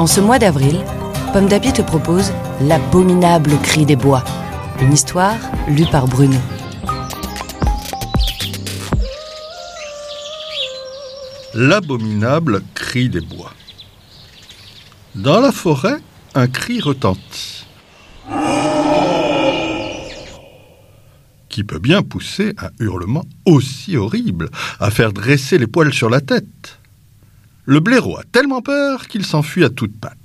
En ce mois d'avril, Pomme d'Api te propose L'abominable cri des bois, une histoire lue par Bruno. L'abominable cri des bois. Dans la forêt, un cri retentit. Qui peut bien pousser un hurlement aussi horrible, à faire dresser les poils sur la tête? Le blaireau a tellement peur qu'il s'enfuit à toutes pattes.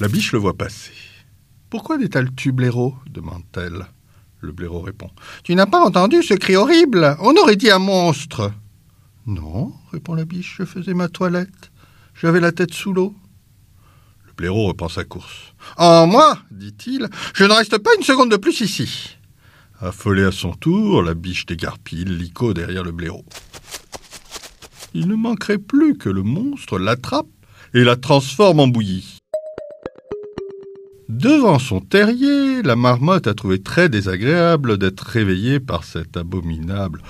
La biche le voit passer. Pourquoi détales-tu, blaireau? demande-t-elle. Le blaireau répond. Tu n'as pas entendu ce cri horrible On aurait dit un monstre. Non, répond la biche, je faisais ma toilette. J'avais la tête sous l'eau. Le blaireau reprend sa course. En moi, dit-il, je ne reste pas une seconde de plus ici. Affolée à son tour, la biche dégarpille l'icot derrière le blaireau. Il ne manquerait plus que le monstre l'attrape et la transforme en bouillie. Devant son terrier, la marmotte a trouvé très désagréable d'être réveillée par cet abominable.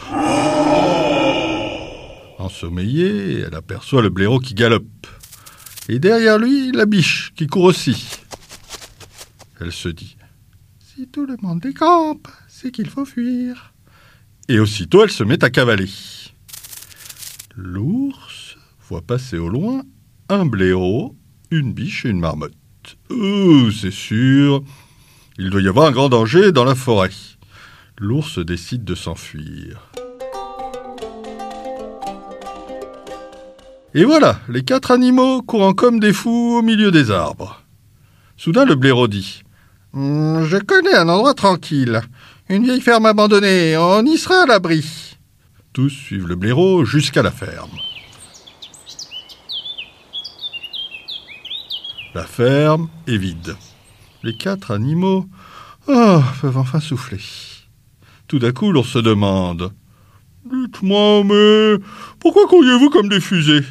Ensommeillée, elle aperçoit le blaireau qui galope. Et derrière lui, la biche qui court aussi. Elle se dit Si tout le monde décampe, c'est qu'il faut fuir. Et aussitôt, elle se met à cavaler. L'ours voit passer au loin un blaireau, une biche et une marmotte. Euh, c'est sûr. Il doit y avoir un grand danger dans la forêt. L'ours décide de s'enfuir. Et voilà, les quatre animaux courant comme des fous au milieu des arbres. Soudain, le blaireau dit Hum, Je connais un endroit tranquille. Une vieille ferme abandonnée. On y sera à l'abri. Tous suivent le blaireau jusqu'à la ferme. La ferme est vide. Les quatre animaux oh, peuvent enfin souffler. Tout d'un coup, l'ours se demande Dites-moi, mais pourquoi couriez-vous comme des fusées?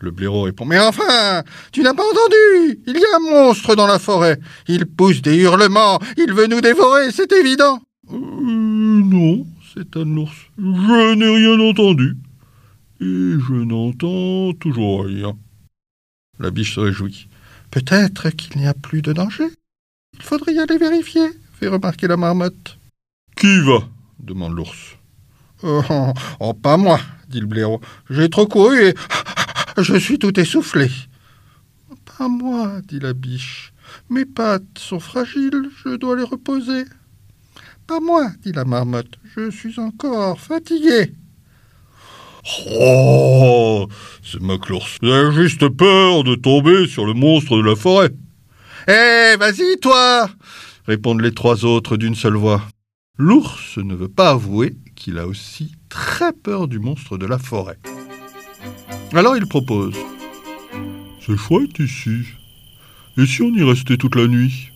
Le blaireau répond Mais enfin, tu n'as pas entendu Il y a un monstre dans la forêt. Il pousse des hurlements. Il veut nous dévorer, c'est évident. Euh, non, s'étonne l'ours. Je n'ai rien entendu. Et je n'entends toujours rien. La biche se réjouit. Peut-être qu'il n'y a plus de danger. Il faudrait y aller vérifier, fait remarquer la marmotte. Qui va? demande l'ours. Oh, oh, pas moi, dit le blaireau. J'ai trop couru et je suis tout essoufflé. Pas moi, dit la biche. Mes pattes sont fragiles, je dois les reposer. Pas moi, dit la marmotte. Je suis encore fatigué. Oh se moque l'ours. J'ai juste peur de tomber sur le monstre de la forêt. Eh, vas-y, toi répondent les trois autres d'une seule voix. L'ours ne veut pas avouer qu'il a aussi très peur du monstre de la forêt. Alors il propose. C'est chouette ici. Et si on y restait toute la nuit?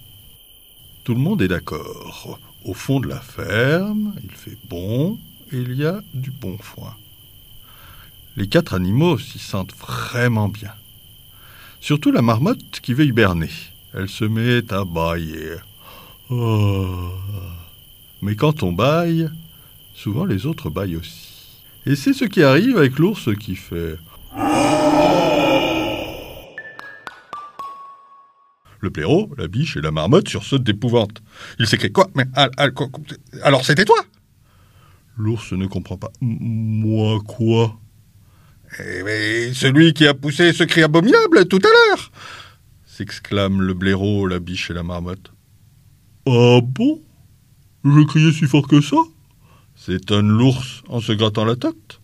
Tout le monde est d'accord. Au fond de la ferme, il fait bon et il y a du bon foin. Les quatre animaux s'y sentent vraiment bien. Surtout la marmotte qui veut hiberner. Elle se met à bailler. Oh. Mais quand on baille, souvent les autres baillent aussi. Et c'est ce qui arrive avec l'ours qui fait. Le blaireau, la biche et la marmotte sursautent d'épouvante. Il s'écrie Quoi? Mais alors c'était toi? L'ours ne comprend pas. Moi quoi? Eh, mais celui qui a poussé ce cri abominable tout à l'heure s'exclame le blaireau, la biche et la marmotte. Ah bon? Je criais si fort que ça? S'étonne l'ours en se grattant la tête.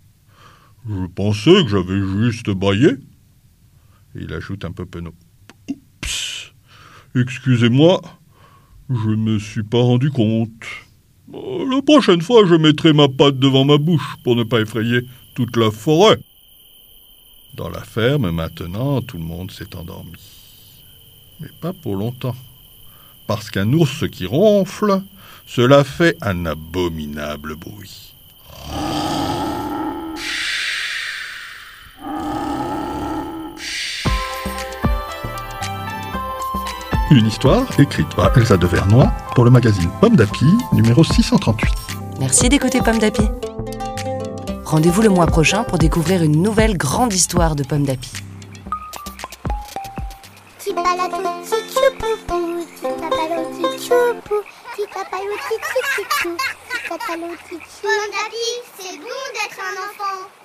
Je pensais que j'avais juste baillé. Il ajoute un peu penaud. Excusez-moi, je ne me suis pas rendu compte. La prochaine fois, je mettrai ma patte devant ma bouche pour ne pas effrayer toute la forêt. Dans la ferme, maintenant, tout le monde s'est endormi. Mais pas pour longtemps. Parce qu'un ours qui ronfle, cela fait un abominable bruit. Une histoire écrite par Elsa de Vernois pour le magazine Pomme d'Api, numéro 638. Merci d'écouter Pomme d'Api. Rendez-vous le mois prochain pour découvrir une nouvelle grande histoire de Pomme d'Api. Petit balado, petit tchoupou, petit papalo, petit tchoupou, petit papalo, petit tchoupou, petit papalo, petit tchoupou. Bon, David, c'est bon d'être un enfant.